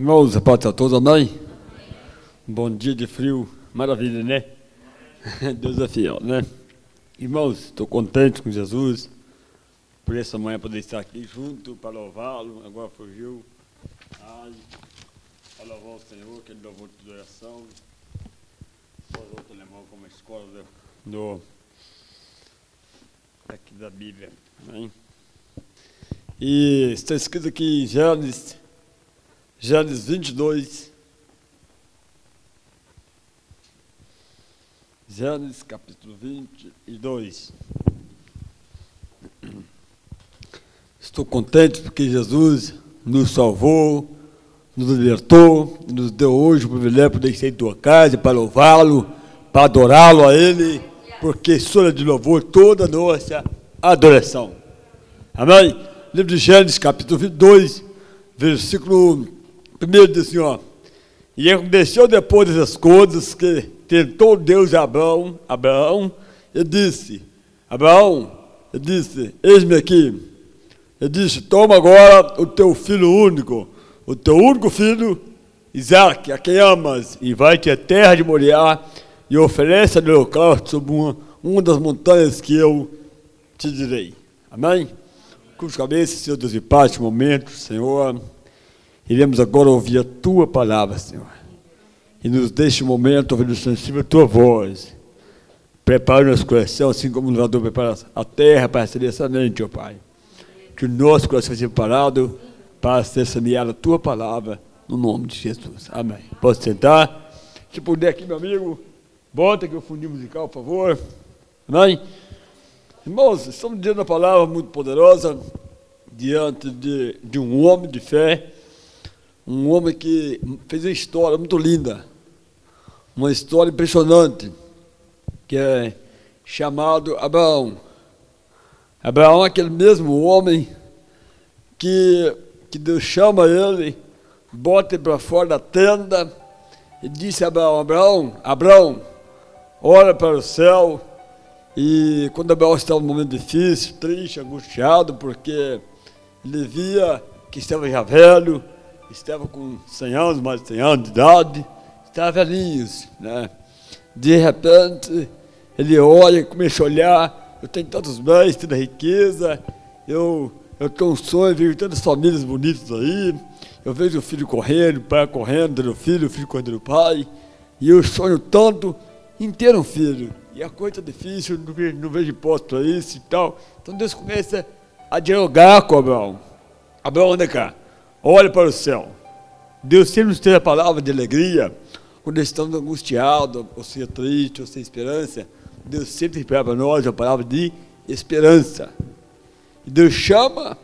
Irmãos, a paz a todos, amém? Bom dia de frio, maravilha, né? Deus é fiel, né? Irmãos, estou contente com Jesus por essa manhã poder estar aqui junto para louvá-lo. Agora fugiu. Ai, para louvar o Senhor, que ele louvou de oração. Depois outro alemão como escola do, do aqui da Bíblia. E está escrito aqui em Gênesis Gênesis 22. Gênesis capítulo 22. Estou contente porque Jesus nos salvou, nos libertou, nos deu hoje o privilégio de sair em tua casa para louvá-lo, para adorá-lo a Ele, porque sou de louvor toda a nossa adoração. Amém? Livro de Gênesis, capítulo 22, versículo Primeiro diz assim, ó. E aconteceu depois dessas coisas que tentou Deus Abraão, Abraão, e disse, Abraão, ele disse, eis-me aqui. Ele disse, toma agora o teu filho único, o teu único filho, Isaac, a quem amas, e vai-te à terra de Moriá, e oferece a holocausto sobre uma, uma das montanhas que eu te direi. Amém? Curva cabeça, Senhor Deus e Pai, momento, Senhor. Iremos agora ouvir a tua palavra, Senhor. E nos deixe um momento ouvindo sensível a tua voz. Prepare nosso coração, assim como o lavador prepara a terra para receber essa mente, ó Pai. Que o nosso coração seja preparado para ser semeada a tua palavra, no nome de Jesus. Amém. Posso sentar? Se puder aqui, meu amigo, bota aqui o fundinho musical, por favor. Amém? Irmãos, estamos diante uma palavra muito poderosa, diante de, de um homem de fé um homem que fez uma história muito linda, uma história impressionante, que é chamado Abraão. Abraão é aquele mesmo homem que, que Deus chama ele, bota ele para fora da tenda e disse a Abraão, Abraão, Abraão, olha para o céu. E quando Abraão estava num momento difícil, triste, angustiado, porque ele via que estava já velho, estava com 100 anos, mais de 100 anos de idade, estava velhinhos, né? De repente, ele olha, começa a olhar, eu tenho tantos bens, tanta riqueza, eu, eu tenho um sonho, vejo tantas famílias bonitas aí, eu vejo o filho correndo, o pai correndo do filho, o filho correndo do pai, e eu sonho tanto em ter um filho. E a coisa é difícil, não vejo, não vejo hipótese para isso e tal. Então Deus começa a dialogar com Abraão. Abraão, anda cá. Olhe para o céu. Deus sempre nos tem a palavra de alegria. Quando estamos angustiados, ou seja, tristes, ou sem esperança, Deus sempre tem para nós a palavra de esperança. E Deus chama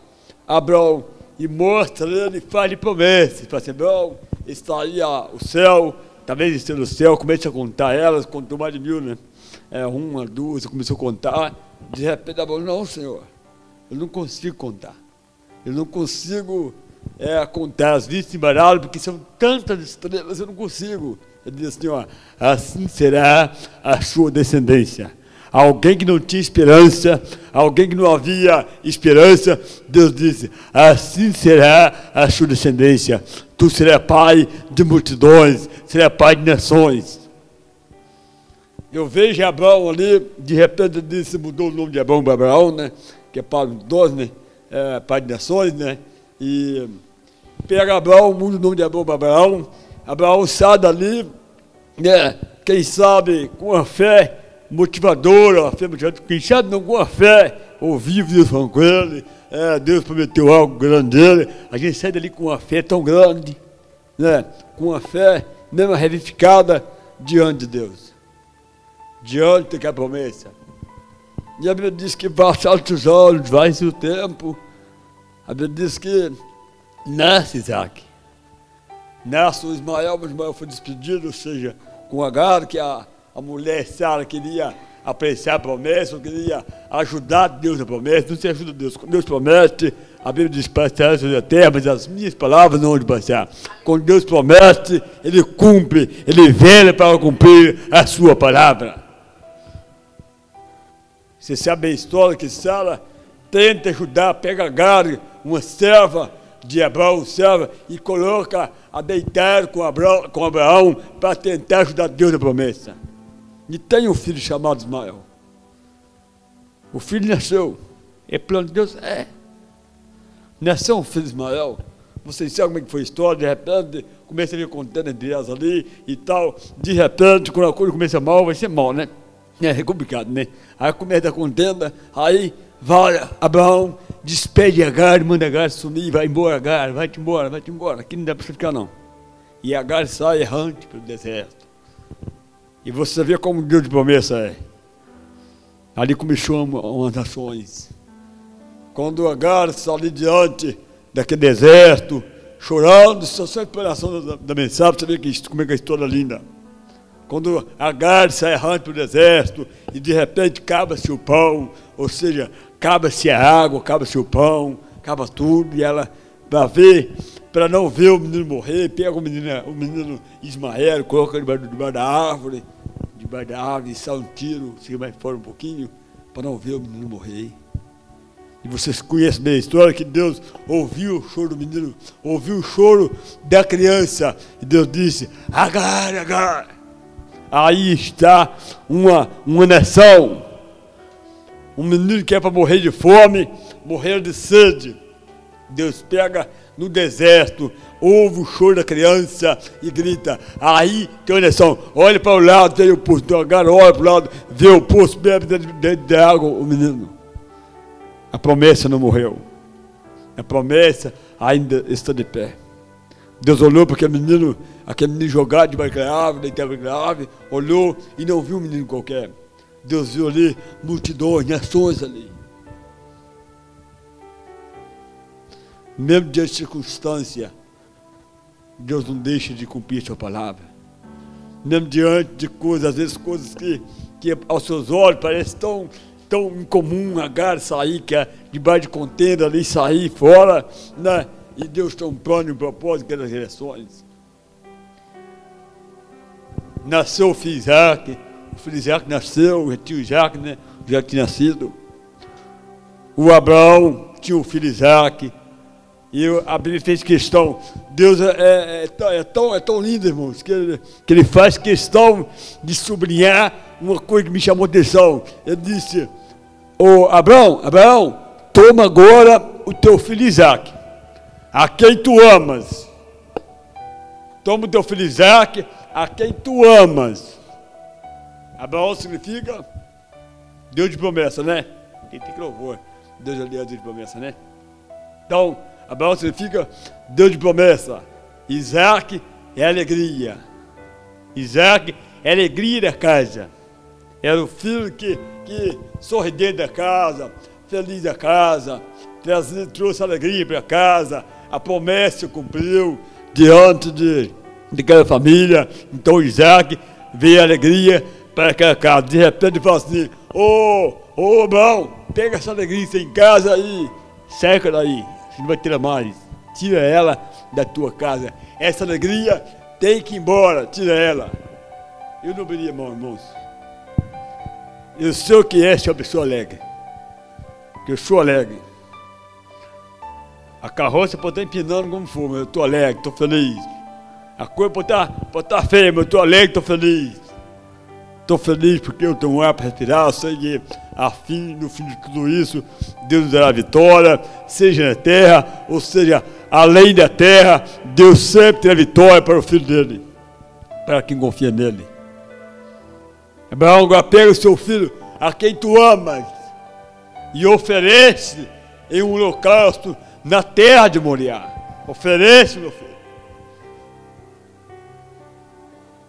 Abraão e mostra ele, faz de promessa. Fala assim, Abraão, aí o céu, talvez esteja no céu, comece a contar elas, contou mais de mil, né? É, uma, duas, começou a contar. De repente, Abraão, não, Senhor, eu não consigo contar. Eu não consigo é, contar as vistas embaradas, porque são tantas estrelas, eu não consigo. Ele diz assim, ó, assim será a sua descendência. Alguém que não tinha esperança, alguém que não havia esperança, Deus disse, assim será a sua descendência. Tu serás pai de multidões, serás pai de nações. Eu vejo Abraão ali, de repente ele disse, mudou o nome de Abraão para Abraão, né? Que é pai de multidões, né? É, pai de nações, né? E pega Abraão, muda o nome de Abraão para Abraão. Abraão sai dali, né, quem sabe com a fé motivadora, a fé motivadora, quem sabe não com a fé, ouvir Deus falando com ele, é, Deus prometeu algo grande dele, a gente sai dali com uma fé tão grande, né, com uma fé mesmo revificada diante de Deus, diante da promessa. E a Bíblia diz que passar os olhos, vai-se o tempo, a Bíblia diz que nasce Isaac. Nasce o Ismael, mas Ismael foi despedido, ou seja, com Agar, que a, a mulher Sara queria apreciar a promessa, queria ajudar Deus na promessa, não se ajuda Deus. Quando Deus promete, a Bíblia diz, passará sobre a terra, mas as minhas palavras não vão passar. Quando Deus promete, Ele cumpre, Ele vela para cumprir a sua palavra. Você sabe a história que Sara tenta ajudar, pega Agar, uma serva de Abraão, serva, e coloca a deitar com Abraão, com Abraão para tentar ajudar Deus na promessa. E tem um filho chamado Ismael. O filho nasceu. É plano de Deus? É. Nasceu um filho Ismael. Vocês sabem como é que foi a história, de repente começa a vir contendo entre elas ali e tal. De repente, quando a coisa começa mal, vai ser mal, né? É complicado, né? Aí começa a contenda, aí vai Abraão, despede Agar, manda Agar sumir, vai embora Agar, vai-te embora, vai-te embora, aqui não dá para você ficar não. E Agar sai errante pelo deserto. E você vê como Deus de promessa é. Ali começou umas nações. Quando Agar sai diante daquele deserto, chorando, só só inspiração da, da mensagem, você vê que, como é que a história é linda. Quando Agar sai errante para o deserto e de repente acaba-se o pão, ou seja, acaba-se a água, acaba-se o pão, acaba tudo, e ela, para ver, para não ver o menino morrer, pega o menino, o menino Ismael, coloca debaixo, debaixo da árvore, debaixo da árvore, sai um tiro, chega mais fora um pouquinho, para não ver o menino morrer. E vocês conhecem bem a história que Deus ouviu o choro do menino, ouviu o choro da criança. E Deus disse: Agar, Agar. Aí está uma, uma nação. Um menino que é para morrer de fome, morrer de sede. Deus pega no deserto, ouve o choro da criança e grita. Aí tem uma nação, olha para o lado, tem o poço. Agar olha para o lado, vê o poço, bebe dentro de água o menino. A promessa não morreu. A promessa ainda está de pé. Deus olhou para aquele menino, aquele menino jogado da árvore, deitado na árvore, olhou e não viu um menino qualquer. Deus viu ali multidões, nações ali. Mesmo diante de circunstância, Deus não deixa de cumprir sua palavra. Mesmo diante de coisas, às vezes coisas que, que aos seus olhos parecem tão tão incomum Agar sair, que é debaixo de contenda ali, sair fora, né? E Deus tem um plano e um propósito aquelas direções. Nasceu o filho o filho Isaac nasceu, o tio Isaac, né? Já tinha nascido. O Abraão tinha o filho Isaac. E a Bíblia fez questão. Deus é, é, é, é, tão, é tão lindo, irmãos, que ele, que ele faz questão de sublinhar uma coisa que me chamou atenção. Ele disse: Ô Abraão, Abraão, toma agora o teu filho Isaac, a quem tu amas. Toma o teu filho Isaac, a quem tu amas. Abraão significa Deus de promessa, né? Quem tem que louvor. Deus é Deus de promessa, né? Então, Abraão significa Deus de promessa. Isaac é alegria. Isaac é alegria da casa. Era o filho que, que sorridente da casa, feliz da casa, trouxe alegria para casa, a promessa cumpriu diante de, de família. Então Isaac veio alegria casa. De repente fala assim, ô, ô Abraão, pega essa alegria em casa aí, seca daí, você não vai tirar mais. Tira ela da tua casa. Essa alegria tem que ir embora, tira ela. Eu não abriria mão, irmãos. Eu sei o que é ser uma pessoa alegre. Que eu sou alegre. A carroça pode estar empinando como for, mas eu estou alegre, estou feliz. A coisa pode estar, pode estar feia, mas eu estou alegre, estou feliz. Estou feliz porque eu tenho um ar para respirar, eu sei que a fim, no fim de tudo isso, Deus nos dará vitória, seja na terra, ou seja, além da terra, Deus sempre tem a vitória para o filho dele, para quem confia nele. Abraão agora pega o seu filho, a quem tu amas, e oferece em um holocausto na terra de Moriá. Oferece, meu filho.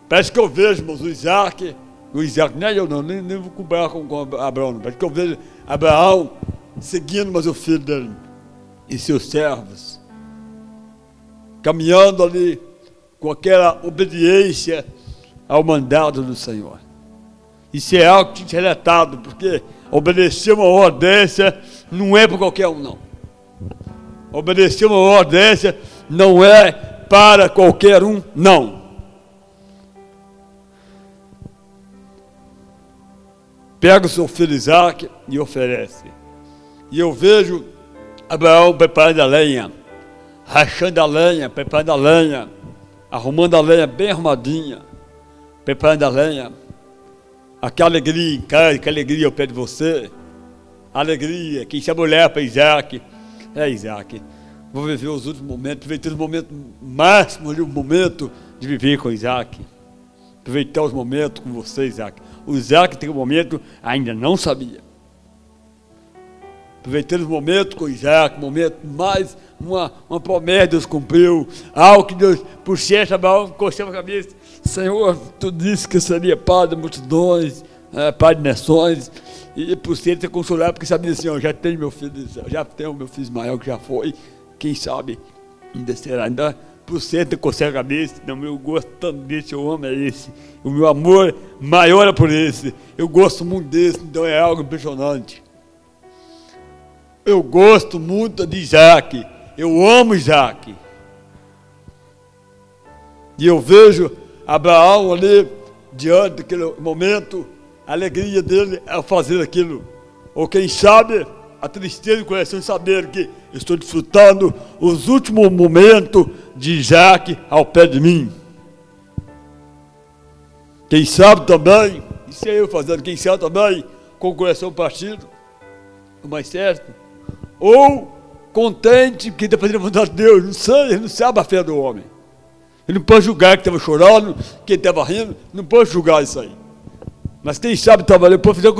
Parece que eu vejo, irmãos, o Isaac, o Isaac, não é eu não, nem, nem vou comparar com, com Abraão, parece que eu vejo Abraão seguindo mais o filho dele e seus servos, caminhando ali com aquela obediência ao mandado do Senhor. Isso é algo que é relatado, porque obedecer uma ordência não é para qualquer um, não. Obedecer uma ordência não é para qualquer um, não. Pega o seu filho Isaac e oferece. E eu vejo Abraão preparando a lenha. rachando a lenha, preparando a lenha, arrumando a lenha bem arrumadinha, preparando a lenha. Aquela alegria em casa, que alegria ao pé de você. Alegria, quem se mulher para Isaac. É Isaac. Vou viver os últimos momentos, aproveitar os momentos máximos, o momento de viver com Isaac. Aproveitar os momentos com você, Isaac. O Isaac tem um momento ainda não sabia. Aproveitando os momentos com Isaac, momento mais uma, uma promessa Deus cumpriu, algo que Deus, por certo, Abraão encostava a cabeça, Senhor, tu disse que seria pai de multidões, é, de nações, e por certo você consolar, porque sabia assim, eu já tenho meu filho, já tenho meu filho Ismael que já foi, quem sabe ainda será, ainda por certo consegue a cabeça, não, eu gosto tanto desse, eu amo é esse, o meu amor maior é por esse, eu gosto muito desse, então é algo impressionante. Eu gosto muito de Isaac, eu amo Isaac. E eu vejo Abraão ali, diante daquele momento, a alegria dele é fazer aquilo. Ou quem sabe, a tristeza do coração de saber que estou desfrutando os últimos momentos de Isaac ao pé de mim. Quem sabe também, isso é eu fazendo, quem sabe também, com o coração partido, o mais certo, ou contente porque está fazendo a vontade de Deus. Não sei, ele não sabe a fé do homem. Ele não pode julgar que estava chorando, que estava rindo, não pode julgar isso aí. Mas quem sabe trabalhar, pode fazer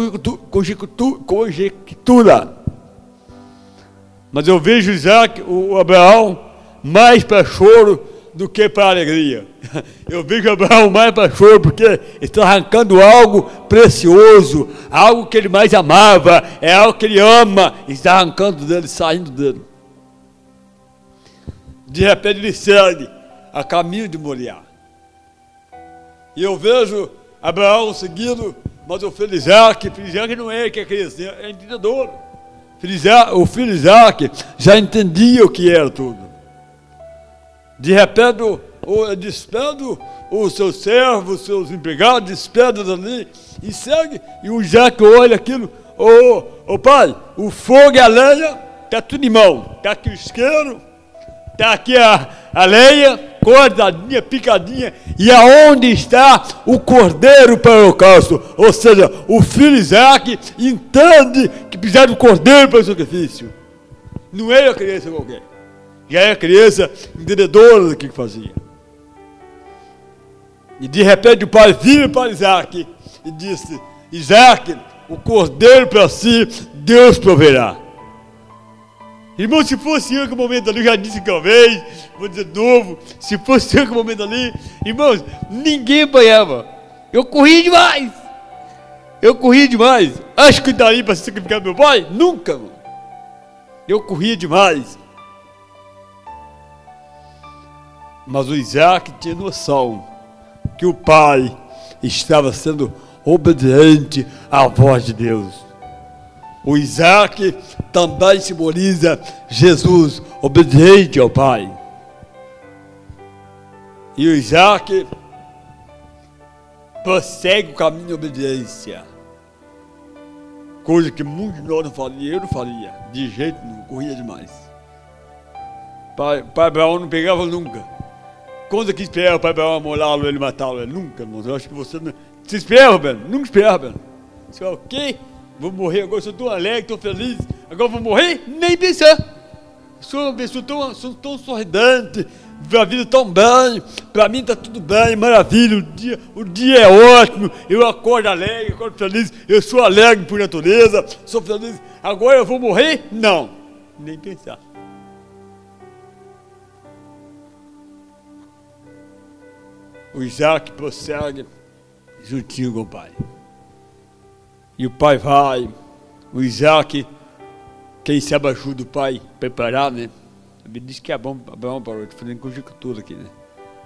conjectura. Mas eu vejo Isaac, o Abraão, mais para choro do que para alegria. Eu vejo Abraão mais para choro porque está arrancando algo precioso, algo que ele mais amava, é algo que ele ama, está arrancando dele, saindo dele. De repente ele segue a caminho de Moriá. E eu vejo Abraão seguindo, mas o filho Isaac não é que é criança, é entendedor. O filho Isaac já entendia o que era tudo. De repente, o, despede os seus servos, os seus empregados, despede dali e segue. E o Isaac olha aquilo, ô oh, oh, pai, o fogo e a lenha, está tudo em mão. Está aqui o isqueiro, está aqui a, a lenha, cortadinha, picadinha, e aonde está o cordeiro para o holocausto? Ou seja, o filho Isaac entende que precisa do cordeiro para o sacrifício. Não é a criança qualquer. Já é a criança entendedora do que fazia. E de repente o pai vira para Isaac e disse: Isaac, o cordeiro para si, Deus proverá. Irmão, se fosse eu que o momento ali, eu já disse que uma vez, vou dizer de novo, se fosse eu que o momento ali, irmãos, ninguém apanhava. Eu corri demais. Eu corri demais. Acho que daí para sacrificar meu pai? Nunca, mano. Eu corria demais. Mas o Isaac tinha noção que o pai estava sendo obediente à voz de Deus. O Isaac também simboliza Jesus, obediente ao Pai. E o Isaac prossegue o caminho de obediência. Coisa que muitos de nós não fariam, eu não faria. De jeito nenhum, corria demais. Pai, pai Abraão não pegava nunca. Quando que esperava o pai Abraão molá-lo, ele matá-lo? Nunca, irmão. Eu acho que você não. Você esperava, velho? Nunca esperava, velho. Você fala, o quê? Vou morrer agora, sou tão alegre, tão feliz. Agora vou morrer? Nem pensar. Sou uma pessoa tão, sou tão sorridente, a vida tão bem, para mim está tudo bem, maravilha, o dia, o dia é ótimo, eu acordo alegre, acordo feliz, eu sou alegre por natureza, sou feliz. Agora eu vou morrer? Não, nem pensar. O Isaac prossegue juntinho com o pai. E o pai vai, o Isaac, quem sabe ajuda o pai a preparar, né? Me diz que é bom, bom para estou fazendo conjectura aqui, né?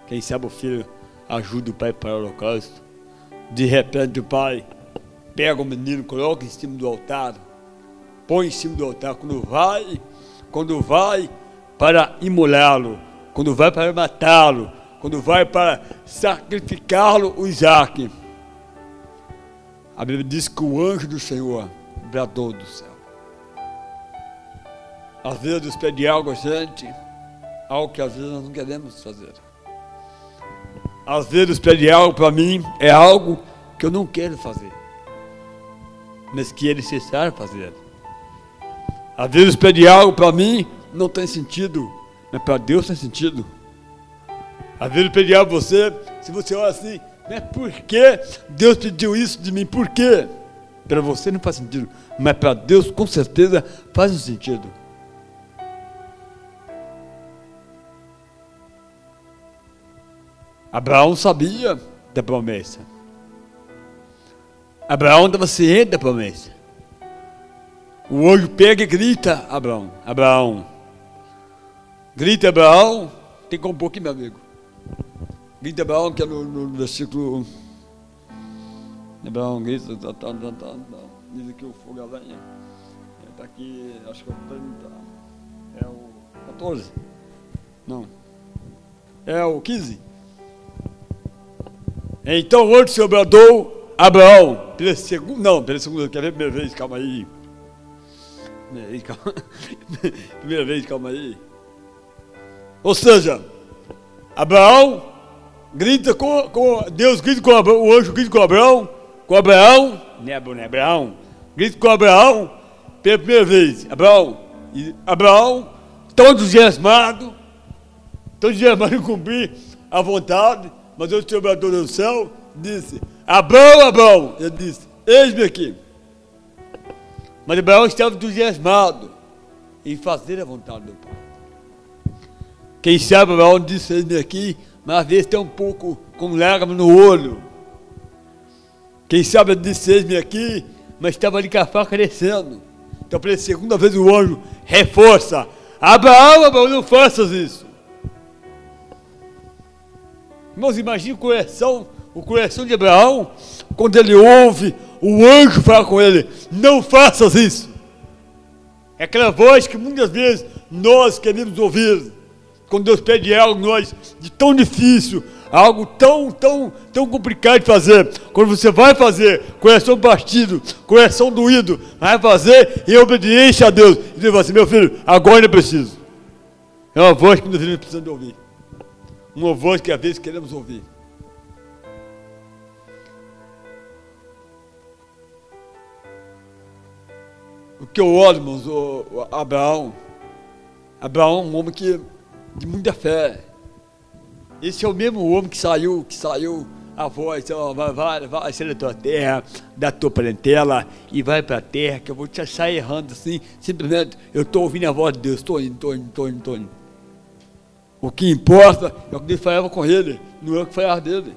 Quem sabe o filho ajuda o pai para o holocausto. De repente o pai pega o menino, coloca em cima do altar, põe em cima do altar. Quando vai, quando vai para imolá-lo, quando vai para matá-lo, quando vai para sacrificá-lo, o Isaac a Bíblia diz que o anjo do Senhor bradou do céu. Às vezes pede algo gente, algo que às vezes nós não queremos fazer. Às vezes pedir algo para mim é algo que eu não quero fazer, mas que é necessário fazer. Às vezes pedir algo para mim não tem sentido, mas para Deus tem sentido. Às vezes pedir algo para você, se você olha assim, mas por que Deus pediu isso de mim? Por quê? Para você não faz sentido, mas para Deus com certeza faz um sentido. Abraão sabia da promessa. Abraão estava ciente da promessa. O anjo pega e grita, Abraão, Abraão. Grita Abraão, tem como um pouquinho, meu amigo. Grita Abraão, que é no, no versículo. Abraão grita, tá, tá, tá, tá, tá. diz aqui o fogo a lenha. Está aqui, acho que é o 30. É o 14. Não. É o 15. Então o anjo se obradou Abraão, pela segunda, não, pela segunda, quer ver primeira vez, calma aí. Primeira vez, calma, aí. Ou seja, Abraão grita com, com Deus grita com Abraão, o anjo grita com Abraão, com Abraão, não é Abraão, grita com Abraão pela primeira vez. Abraão, e Abraão, tão entusiasmado, tão entusiasmado em cumprir a vontade, mas o obrador do céu disse: Abraão, Abraão. Ele disse: Eis-me aqui. Mas Abraão estava entusiasmado em fazer a vontade do Pai. Quem sabe Abraão disse: Eis-me aqui, mas às vezes tem um pouco com lágrima no olho. Quem sabe ele disse: Eis-me aqui, mas estava ali com a faca descendo. Então, pela segunda vez, o anjo reforça: Abraão, Abraão, não faças isso. Irmãos, imagine o coração, o coração de Abraão, quando ele ouve o anjo falar com ele: Não faças isso. É aquela voz que muitas vezes nós queremos ouvir. Quando Deus pede algo nós de tão difícil, algo tão, tão, tão complicado de fazer. Quando você vai fazer, coração partido, coração doído, vai fazer em obediência a Deus. E Deus vai assim, meu filho, agora eu preciso. É uma voz que nós precisamos ouvir uma voz que às vezes queremos ouvir. O que eu olho, irmãos, o, Abraão, Abraão é um homem que, de muita fé. Esse é o mesmo homem que saiu, que saiu a voz, ó, vai, vai, vai ser da tua terra, da tua parentela, e vai para a terra, que eu vou te sair errando assim, simplesmente, eu estou ouvindo a voz de Deus, estou indo, estou indo, estou indo, estou indo. O que importa é o que Deus falava com ele, não é o que falava dele.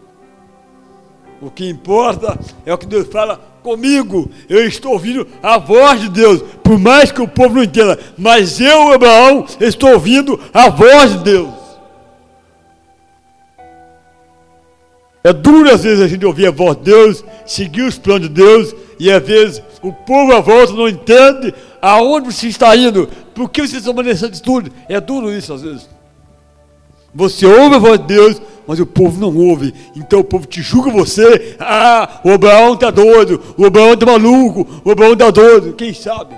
O que importa é o que Deus fala comigo. Eu estou ouvindo a voz de Deus, por mais que o povo não entenda. Mas eu, Abraão, estou ouvindo a voz de Deus. É duro às vezes a gente ouvir a voz de Deus, seguir os planos de Deus, e às vezes o povo à volta não entende aonde você está indo, por que você está manejando de tudo. É duro isso às vezes. Você ouve a voz de Deus, mas o povo não ouve. Então o povo te julga você. Ah, o Abraão está doido, o Abraão está maluco, o Abraão está doido. Quem sabe?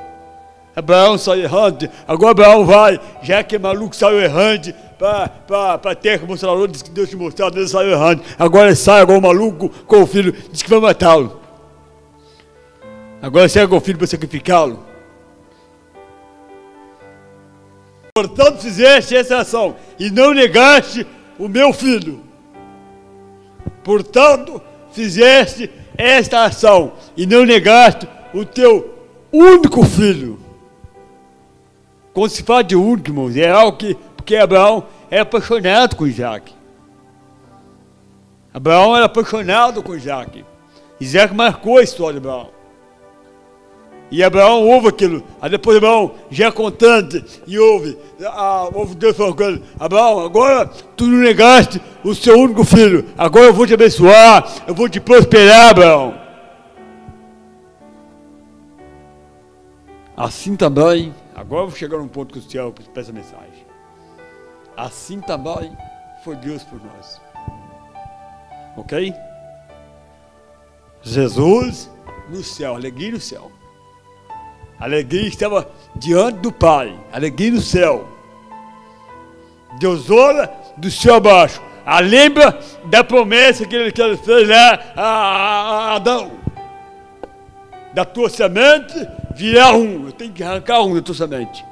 Abraão saiu errante, agora Abraão vai, já que é maluco, saiu errante, para a terra que disse que Deus te mostrou, Deus saiu errante. Agora sai, agora o maluco com o filho, diz que vai matá-lo. Agora sai com o filho para sacrificá-lo. Portanto, fizeste essa ação e não negaste o meu filho. Portanto, fizeste esta ação e não negaste o teu único filho. Quando se fala de irmãos, é algo que, porque Abraão é apaixonado com Isaac. Abraão era apaixonado com Isaac. Isaac marcou a história de Abraão. E Abraão ouve aquilo. Aí depois Abraão já é contante e ouve. Ah, ouve Deus falando com ele: Abraão, agora tu não negaste o seu único filho. Agora eu vou te abençoar. Eu vou te prosperar, Abraão. Assim também, agora eu vou chegar num ponto crucial para essa mensagem. Assim também foi Deus por nós. Ok? Jesus no céu, alegria no céu. Alegria estava diante do Pai, alegria no céu. Deus olha do céu abaixo. A lembra da promessa que ele, que ele fez lá a, a Adão. Da tua semente virá um. Eu tenho que arrancar um da tua semente.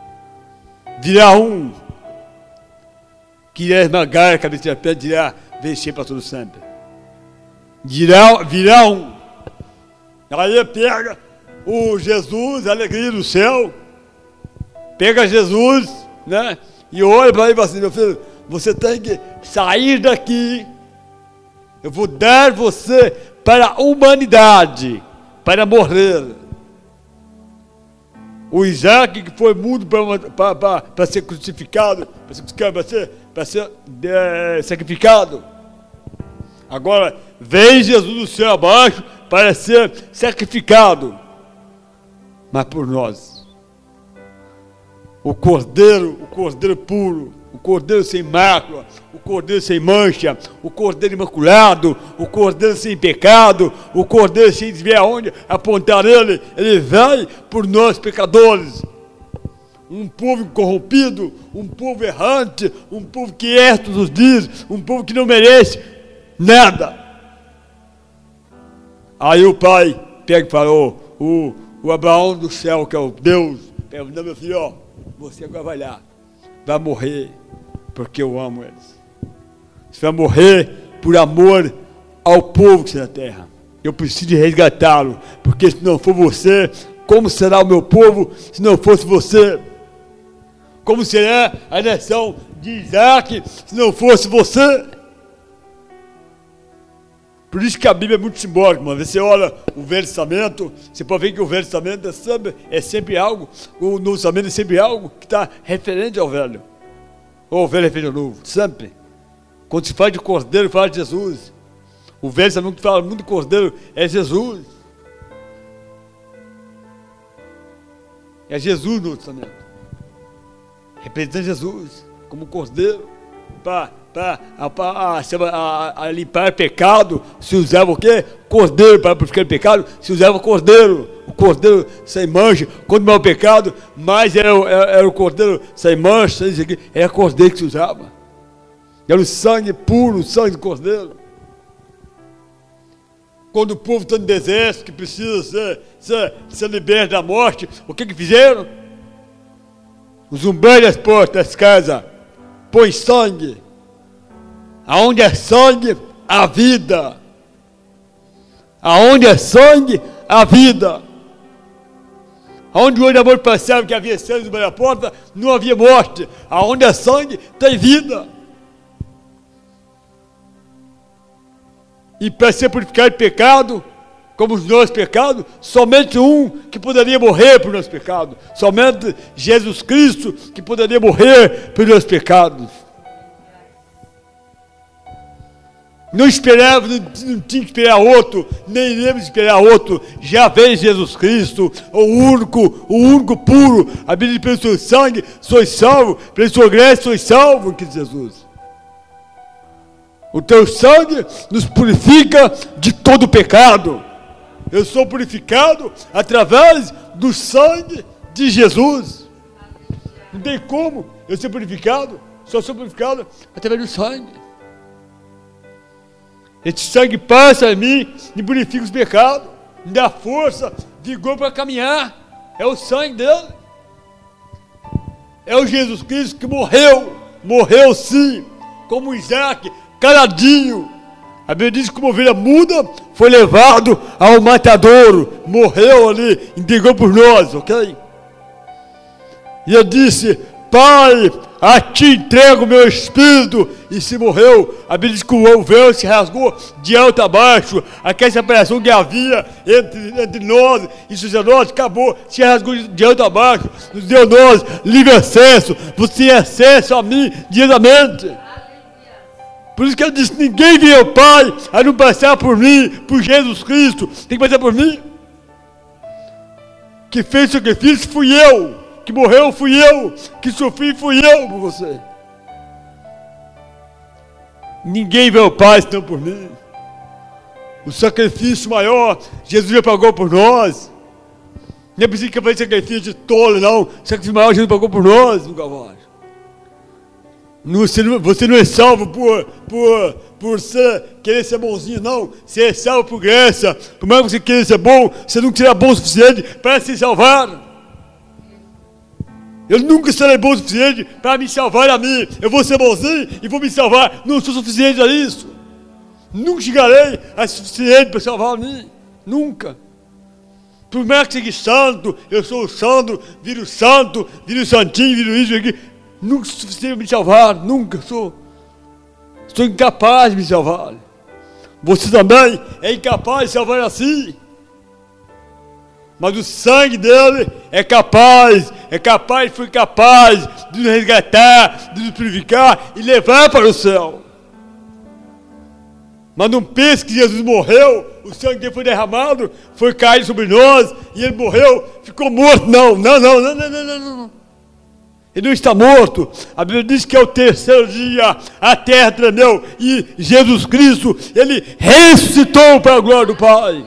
Virá um. Que irá esmagar a cabeça da pedra, dirá vencer para todo sempre. Virá, virá um. Aí pega o Jesus, a alegria do céu. Pega Jesus, né? E olha para ele e fala assim, meu filho, você tem que sair daqui. Eu vou dar você para a humanidade, para morrer. O Isaac que foi mudo para ser crucificado, para ser, para ser, para ser é, sacrificado. Agora vem Jesus do céu abaixo para ser sacrificado. Mas por nós. O cordeiro, o cordeiro puro o cordeiro sem mácula, o cordeiro sem mancha, o cordeiro imaculado, o cordeiro sem pecado, o cordeiro sem desviar aonde apontar ele, ele vai por nós pecadores. Um povo corrompido, um povo errante, um povo que erra todos os dias, um povo que não merece nada. Aí o pai pega e falou, o, o Abraão do céu, que é o Deus, pega, não, meu filho, ó, você agora vai lá, vai morrer porque eu amo eles. Você vai morrer por amor ao povo que está na terra. Eu preciso resgatá-lo, porque se não for você, como será o meu povo se não fosse você? Como será a nação de Isaac se não fosse você? Por isso que a Bíblia é muito simbólica, mano. Você olha o Velho Testamento, você pode ver que o Velho Testamento é sempre, é sempre algo, o Novo Testamento é sempre algo que está referente ao Velho. Ou ovelha feita novo, sempre. Quando se fala de cordeiro, fala de Jesus. O velho Testamento que fala muito de cordeiro é Jesus. É Jesus no Testamento. Representando Jesus como cordeiro para a, a, a, limpar pecado, se usava o quê? Cordeiro para purificar pecado, se usava cordeiro, o cordeiro sem mancha, quando mais o pecado, mais era, era, era, o cordeiro sem mancha, sem aqui, era cordeiro que se usava. Era o sangue puro, o sangue do cordeiro. Quando o povo está no deserto, que precisa ser, ser, ser liberto da morte, o que que fizeram? Os umbrais portas das casas, põe sangue Aonde é sangue, a vida. Aonde é sangue, a vida. Aonde o olho amor percebe que havia sangue sobre a porta, não havia morte. Aonde é sangue, tem vida. E para ser purificado de pecado, como os nossos pecados, somente um que poderia morrer por nossos pecados. Somente Jesus Cristo que poderia morrer por nossos pecados. Não esperava, não, não, tinha que esperar outro, nem iremos esperar outro. Já veio Jesus Cristo, o único, o único puro. A Bíblia pelo seu sangue sois salvo, pelo seu graça sois salvo, que Jesus. O teu sangue nos purifica de todo pecado. Eu sou purificado através do sangue de Jesus. Não tem como eu ser purificado, só sou purificado através do sangue. Esse sangue passa em mim e purifica os pecados, me dá força, vigor para caminhar. É o sangue dele. É o Jesus Cristo que morreu, morreu sim, como Isaac, caladinho. A Bíblia diz que como ovelha muda, foi levado ao matadouro, morreu ali, entregou por nós, ok? E ele disse: Pai, a ti entrego meu espírito. E se morreu, a Bíblia diz que o véu se rasgou de alto a baixo. Aquela separação que havia entre, entre nós e sacerdotes acabou, se rasgou de alto a baixo. Nos deu nós livre acesso. Você tem acesso a mim diretamente. Por isso que ele disse: ninguém vê o Pai a não passar por mim, por Jesus Cristo. Tem que passar por mim. Que fez o sacrifício fui eu que morreu fui eu, que sofri fui eu por você. Ninguém vê o Pai senão por mim. O sacrifício maior, Jesus já pagou por nós. Não é preciso que faça sacrifício de tolo, não. O sacrifício maior, Jesus pagou por nós no Calvário. você, não, você não é salvo por, por, por ser, querer ser bonzinho, não. Você é salvo por graça. Por mais que você queira ser bom, você não será bom o suficiente para se salvar. Eu nunca serei bom o suficiente para me salvar a mim. Eu vou ser bonzinho e vou me salvar. Não sou suficiente a isso. Nunca chegarei a suficiente para salvar a mim. Nunca. Por mais que seja santo, eu sou o santo, viro santo, viro santinho, viro isso aqui. Nunca sou suficiente para me salvar. Nunca sou. Sou incapaz de me salvar. Você também é incapaz de salvar assim. Mas o sangue dele é capaz, é capaz, foi capaz de nos resgatar, de nos purificar e levar para o céu. Mas não pense que Jesus morreu, o sangue dele foi derramado, foi caído sobre nós e ele morreu, ficou morto. Não, não, não, não, não, não, não. não. Ele não está morto. A Bíblia diz que é o terceiro dia a terra tremeu e Jesus Cristo, ele ressuscitou para a glória do Pai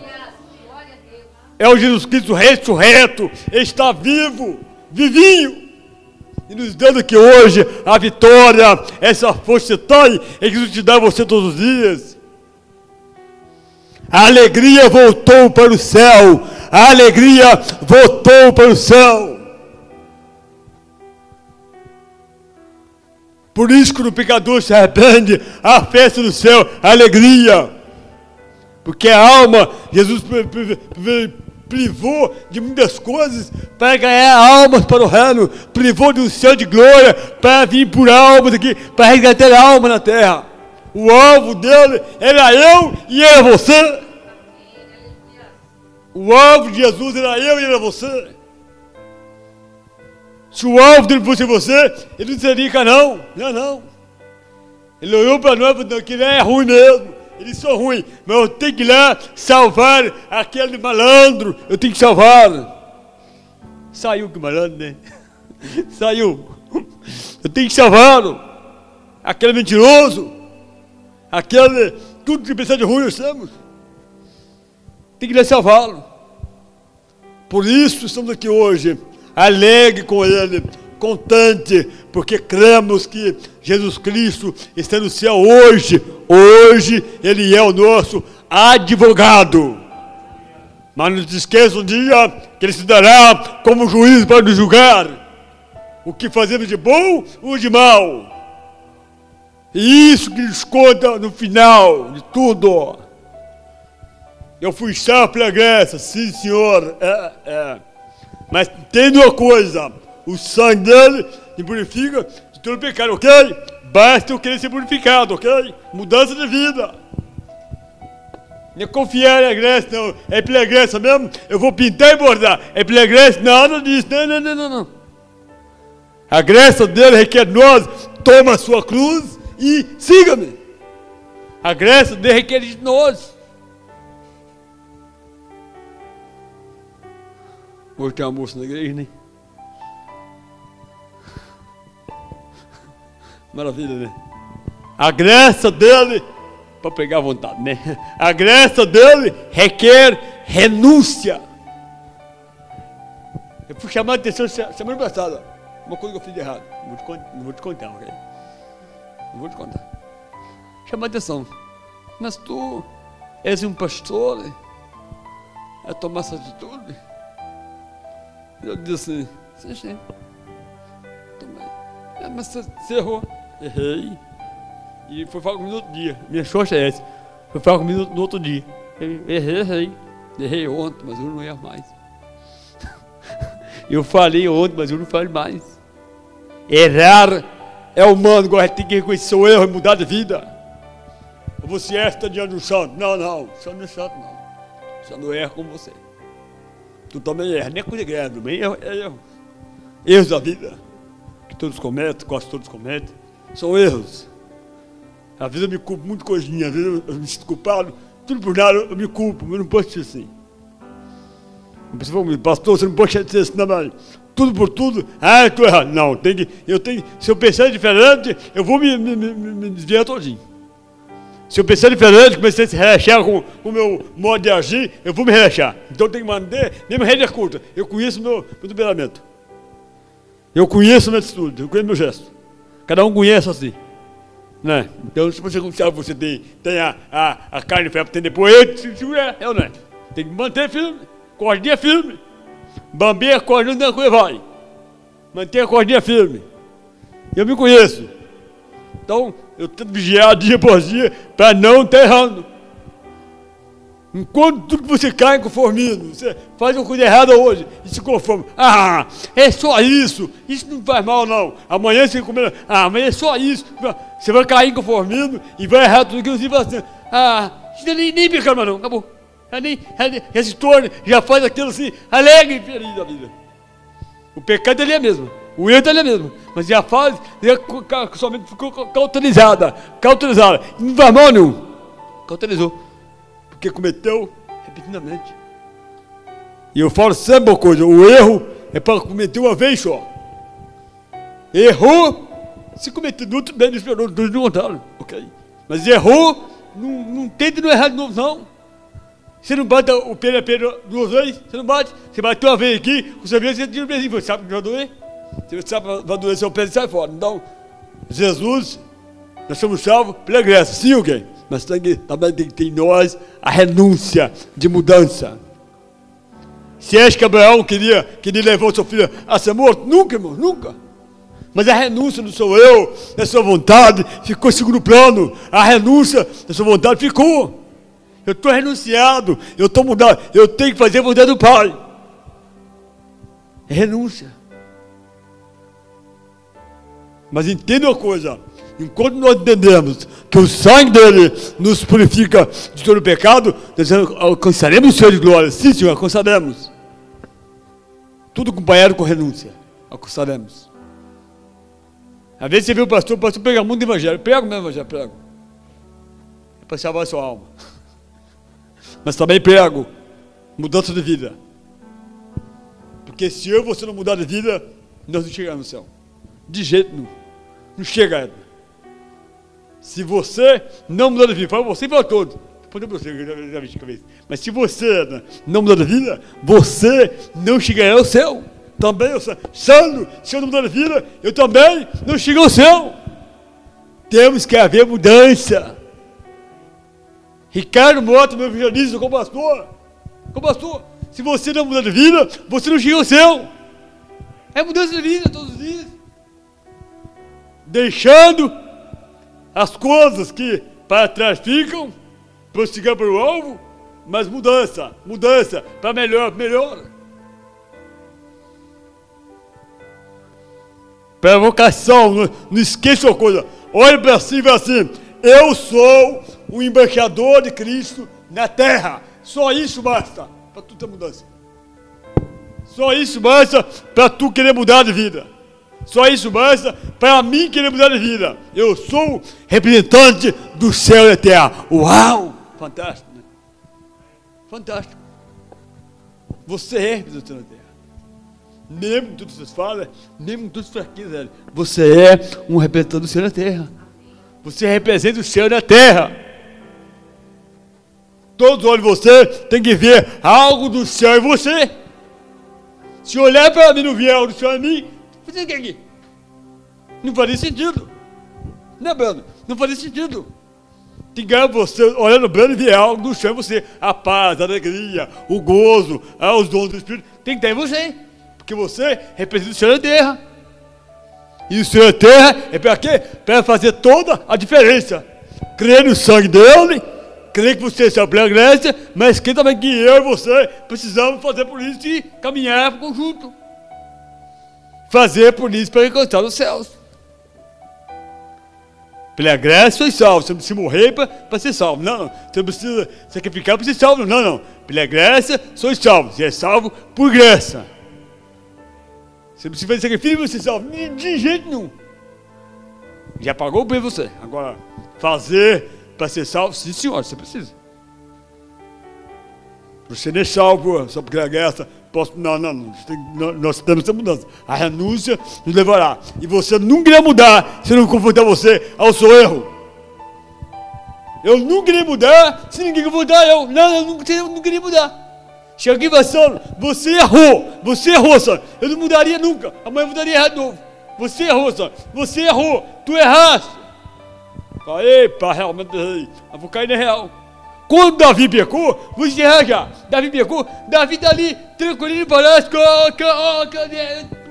é o Jesus Cristo ressurreto, está vivo, vivinho, e nos dando que hoje a vitória, essa força tem, é que te dá a você todos os dias. A alegria voltou para o céu, a alegria voltou para o céu. Por isso que o pecador se arrepende, a festa do céu, a alegria. Porque a alma, Jesus privou de muitas coisas para ganhar almas para o reino, privou do céu de glória para vir por almas aqui, para resgatar a alma na terra. O alvo dele era eu e era você. O alvo de Jesus era eu e era você. Se o alvo dele fosse você, ele não seria não. Não, não. Ele olhou para nós e falou que é ruim mesmo. Eles são ruins, mas eu tenho que ir lá salvar aquele malandro. Eu tenho que salvar. Saiu que malandro, né? Saiu. Eu tenho que salvá-lo. Aquele mentiroso. Aquele. Tudo que pensa de ruim nós temos. Tem que ir salvá-lo. Por isso estamos aqui hoje. Alegre com ele contente, porque cremos que Jesus Cristo está no céu hoje. Hoje Ele é o nosso advogado. Mas não se esqueça um dia que Ele se dará como juiz para nos julgar. O que fazemos de bom ou de mal. E isso que nos conta no final de tudo. Eu fui salvo pela graça, sim senhor. É, é. Mas tem uma coisa o sangue dele me purifica de todo pecado, ok? Basta eu querer ser purificado, ok? Mudança de vida. Não é confiar na graça, não. É pela graça mesmo. Eu vou pintar e bordar. É pela graça, nada disso. Não, não, não, não, não. A graça dele requer de nós. Toma a sua cruz e siga-me. A graça dele requer de nós. Hoje tem moça na igreja, né? Maravilha, né? A graça dele, para pegar a vontade, né? A graça dele requer renúncia. Eu fui chamar a atenção semana passada. Uma coisa que eu fiz de errado. Não vou te, contar, não vou te contar, ok? Não vou te contar. Chamar a atenção. Mas tu és um pastor a tomar essa atitude? Eu disse sim, sim. Mas você errou errei. E foi falar comigo no outro dia. Minha sorte é essa. Foi falar comigo no outro dia. Errei, errei. Errei ontem, mas eu não erro mais. eu falei ontem, mas eu não falo mais. Errar é humano, agora tem que reconhecer o erro e mudar de vida. Você erra está diante do santo. Não, não, o santo não é santo, não. O não erra como você. Tu também erra, nem é coisa grande, também erro, é erro. Erros da vida. Que todos cometem, quase todos cometem. São erros. Às vezes eu me culpo muito coisinha, às vezes eu me sinto culpado, tudo por nada eu me culpo, mas não posso ser assim. Você falou, pastor, você não pode ser assim também. Tudo por tudo, ah, estou errado. Não, tem que, eu tenho, se eu pensar diferente, eu vou me, me, me, me desviar todinho. Se eu pensar diferente, comecei a se relaxar com o meu modo de agir, eu vou me relaxar. Então eu tenho que manter, mesmo rédea curta. Eu conheço meu, meu temperamento. Eu conheço minha atitude, eu conheço meu gesto. Cada um conhece assim. Né? Então, se você sabe, você tem, tem a, a, a carne para tem depois, se tiver, é ou não é? Tem que manter firme, cordinha firme. Bambeia, cordinha, não coisa vai. Manter a cordinha firme. Eu me conheço. Então, eu tento vigiar dia após dia para não estar errando. Enquanto que você cai conformismo, você faz uma coisa errada hoje e se conforma. Ah, é só isso. Isso não faz mal, não. Amanhã você comer. Ah, mas é só isso. Você vai cair em conformismo e vai errar tudo que você vai fazer. Ah, isso nem, nem pecado não. Acabou. Já, nem, já, já se torna, já faz aquilo assim, alegre e feliz da vida. O pecado ele é mesmo. O erro ele é mesmo. Mas já faz, já somente ficou cauterizada. Cauterizada. Não faz mal nenhum. Cauterizou porque cometeu repetidamente. E eu falo sempre uma coisa: o erro é para cometer uma vez só. Errou, se cometeu outro bem, não esperou, dois não contaram, ok. Mas errou, não, não tente não errar de novo, não. Você não bate o pé pé duas vezes, você não bate. Você bate uma vez aqui, você vê, você tira o pezinho, você sabe que vai doer. Você sabe que vai doer seu pé e sai fora. Então, Jesus, nós somos salvos pela graça, sim ou okay? Mas também tem, em nós a renúncia de mudança. Se és que Abraão queria que ele levou seu filho a ser morto, nunca, irmão, nunca. Mas a renúncia não sou eu, da sua vontade, ficou em segundo plano. A renúncia da sua vontade ficou. Eu estou renunciado, eu estou mudado, eu tenho que fazer a vontade do Pai. É renúncia. Mas entenda uma coisa: enquanto nós entendemos que o sangue dele nos purifica de todo o pecado, nós alcançaremos o Senhor de glória. Sim, Senhor, alcançaremos. Tudo acompanhado com renúncia. Alcançaremos. Às vezes você viu o pastor, o pastor prega muito evangelho. Prego mesmo evangelho, prego. É para salvar a sua alma. Mas também prego mudança de vida. Porque se eu e você não mudar de vida, nós não chegamos no céu. De jeito nenhum. Não chega, se você não mudar de vida, para você e para todos. Podemos você. Mas se você não mudar de vida, você não chegará ao céu. Também, eu, Sandro, se eu não mudar de vida, eu também não chego ao céu. Temos que haver mudança. Ricardo Mota, meu evangelista, como pastor, como pastor, se você não mudar de vida, você não chega ao céu. É mudança de vida todos os dias. Deixando as coisas que para trás ficam, prossiga para o alvo, mas mudança, mudança, para melhor, melhor. Para vocação, não, não esqueça uma coisa, olhe para si e assim, eu sou o embaixador de Cristo na terra, só isso basta para tu ter mudança. Só isso basta para tu querer mudar de vida. Só isso basta para mim querer mudar de vida. Eu sou representante do céu e da terra. Uau! Fantástico, né? Fantástico. Você é representante da terra. Mesmo tudo que vocês falam, mesmo tudo fraquezas, você é um representante do céu e da terra. Você representa o céu e da terra. Todos de você tem que ver algo do céu em você. Se olhar para mim não ver algo do céu em mim, você quer aqui? Não faria sentido. Né, Brando? Não faria sentido. Que ganhar você, olhando o Brando ver algo céu em você. A paz, a alegria, o gozo, ah, os dons do Espírito. Tem que ter em você. Porque você representa o céu da terra. E o céu da terra é para quê? Para fazer toda a diferença. Crer no sangue dele, crer que você é pela graça, mas que também que eu e você precisamos fazer por isso e caminhar para o conjunto fazer por isso para encontrar os céus. Pela graça foi salvo. Você não precisa morrer para ser salvo. Não, não. Você não precisa sacrificar para ser salvo. Não, não. Pela graça sou salvo. Você é salvo por graça. Você não precisa fazer sacrifício para ser salvo. De jeito nenhum. Já pagou bem você. Agora, fazer para ser salvo, sim senhor, você precisa. Você nem é salvo só porque a graça Posso, não, não, não, nós temos essa mudança. A renúncia nos levará. E você nunca irá mudar se não confrontar você ao seu erro. Eu nunca irei mudar se ninguém confrontar eu. Não, eu nunca, eu nunca mudar. Chega aqui fala, você errou, você errou, Sônia. Eu não mudaria nunca. Amanhã eu mudaria de novo. Você errou, Senhor. Você errou. Tu erraste. Falei, realmente errei. Eu vou cair na real. Quando Davi pecou, vou encerrar já. Davi pecou, Davi tá ali, tranquilinho, parece que,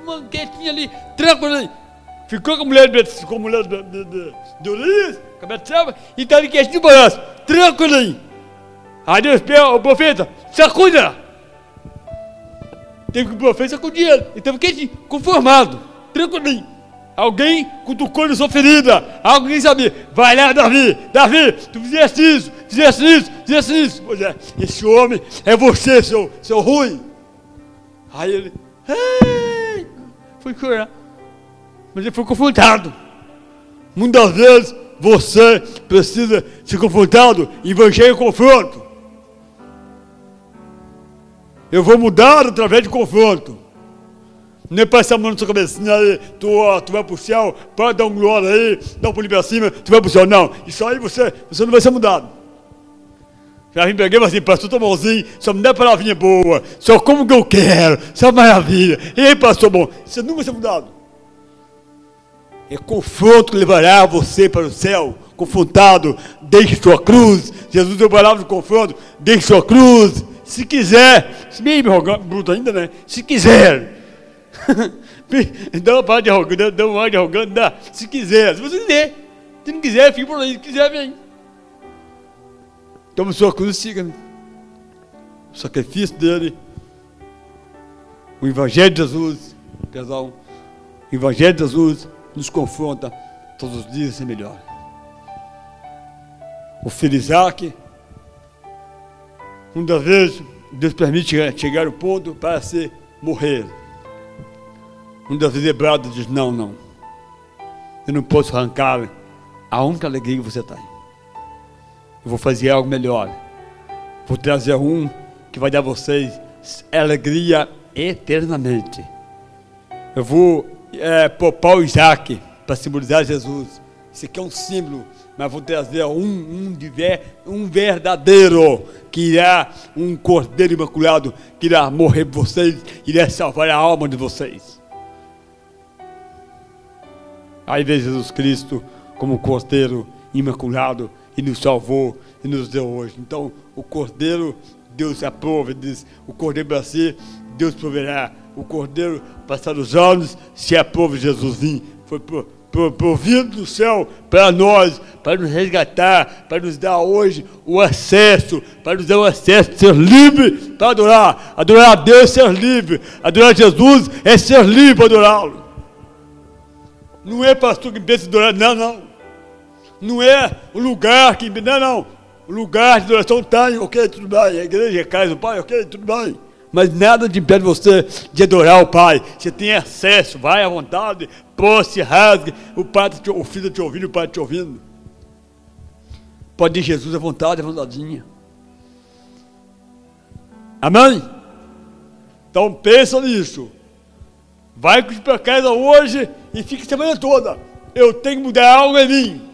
uma quietinha ali, tranquilinho. Ficou com a mulher, com a mulher de, de, de, de Urias, com a Betseba, e tá ali quietinho, parece, tranquilinho. Aí Deus pega o profeta, sacuda. Teve que o profeta sacudir ele, ele teve quietinho, conformado, tranquilinho. Alguém cutucou na sua ferida. Alguém sabia. Vai lá, Davi. Davi, tu fizeste isso, fizeste isso, fizeste isso. Pois é, esse homem é você, seu, seu ruim. Aí ele, Ei! foi chorar. Mas ele foi confrontado. Muitas vezes você precisa ser confrontado. Evangelho confronto. Eu vou mudar através de confronto. Nem é passar a mão na sua cabecinha aí, tu, tu vai pro céu, pode dar um glória aí, dá um pulinho pra cima, tu vai pro céu. Não, isso aí você, você não vai ser mudado. Já vim peguei assim, pastor Tomãozinho, só me dá palavrinha boa, só como que eu quero, só maravilha. E aí, pastor bom, você nunca vai ser mudado. É confronto que levará você para o céu, confrontado, deixe sua cruz. Jesus deu palavra de confronto, deixe sua cruz. Se quiser, se bem bruto ainda, né? Se quiser, dá uma parte de arrogante, dá uma de arrogante, dá. Se quiser, se você quiser. Se não quiser, fica por aí. Se quiser, vem. Toma sua cruz e siga-me. O sacrifício dele. O Evangelho de Jesus. Perdão. O Evangelho de Jesus nos confronta todos os dias ser melhor. O filho Isaac, muitas vezes, Deus permite chegar ao ponto para se morrer. Um Deus vibrado diz: Não, não. Eu não posso arrancar a única alegria que você tem. Eu vou fazer algo melhor. Vou trazer um que vai dar a vocês alegria eternamente. Eu vou é, poupar o Isaac para simbolizar Jesus. Isso aqui é um símbolo, mas vou trazer um, um, de ver, um verdadeiro, que irá, um cordeiro imaculado, que irá morrer por vocês, irá salvar a alma de vocês. Aí vê Jesus Cristo como Cordeiro imaculado e nos salvou e nos deu hoje. Então, o Cordeiro, Deus aprova, diz: o Cordeiro para si, Deus proverá. O Cordeiro, passar os anos, se aprova Jesus vir. Foi provido do céu para nós, para nos resgatar, para nos dar hoje o acesso, para nos dar o acesso, ser livre para adorar. Adorar a Deus é ser livre. Adorar Jesus é ser livre para adorá-lo. Não é pastor que pensa adorar, não, não. Não é o lugar que. Não, não. O lugar de adoração tem, ok, tudo bem. A igreja é casa do Pai, ok, tudo bem. Mas nada te impede você de adorar o Pai. Você tem acesso, vai à vontade, posse, rasgue. O Pai, tá te, o Filho está te ouvindo, o Pai está te ouvindo. Pode ir Jesus à vontade, à vontadinha. Amém? Então pensa nisso. Vai para casa hoje e fica a semana toda. Eu tenho que mudar algo em mim.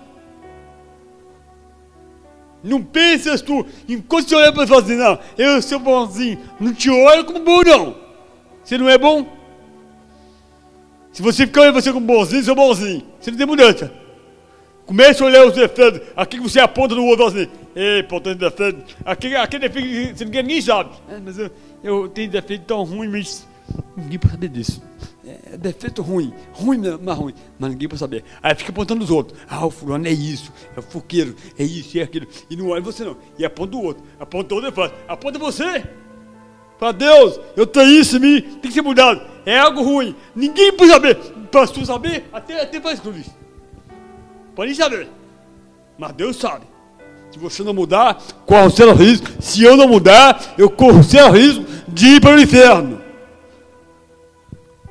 Não pensas tu, enquanto você olha para falar assim, não, eu sou bonzinho. Não te olha como bom, não. Você não é bom? Se você ficar olhando você como bonzinho, sou bonzinho. Você não tem mudança. Comece a olhar os defeitos. Aqui que você aponta no outro assim. Ei, apontando defeito. Aqui, aqui defeito que ninguém sabe. É, mas eu, eu tenho defeito tão ruim, mas ninguém pode saber disso é, defeito ruim, ruim mas ruim, mas ninguém pode saber. Aí fica apontando os outros. Ah, o fulano é isso, é o foqueiro, é isso, é aquilo. E não olha você não. E aponta o outro. Aponta o outro e fala, aponta você. Para Deus, eu tenho isso em mim, tem que ser mudado. É algo ruim. Ninguém pode saber. Para tu saber, até, até para cruz. Pode saber. Mas Deus sabe. Se você não mudar, corre o seu risco. Se eu não mudar, eu corro o seu risco de ir para o inferno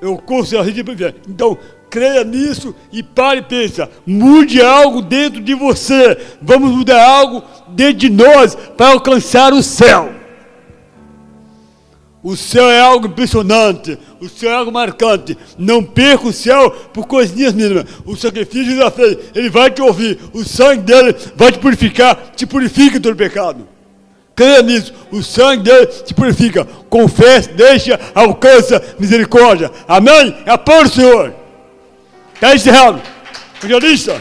eu curso a rede Então, creia nisso e pare e pensa. Mude algo dentro de você. Vamos mudar algo dentro de nós para alcançar o céu. O céu é algo impressionante, o céu é algo marcante. Não perca o céu por coisinhas mínimas. O sacrifício da fé, ele vai te ouvir. O sangue dele vai te purificar, te purifica do pecado. Creia nisso. O sangue dele te purifica. Confesse, deixa, alcança misericórdia. Amém? É a paz do Senhor. Está encerrado. Evangelista.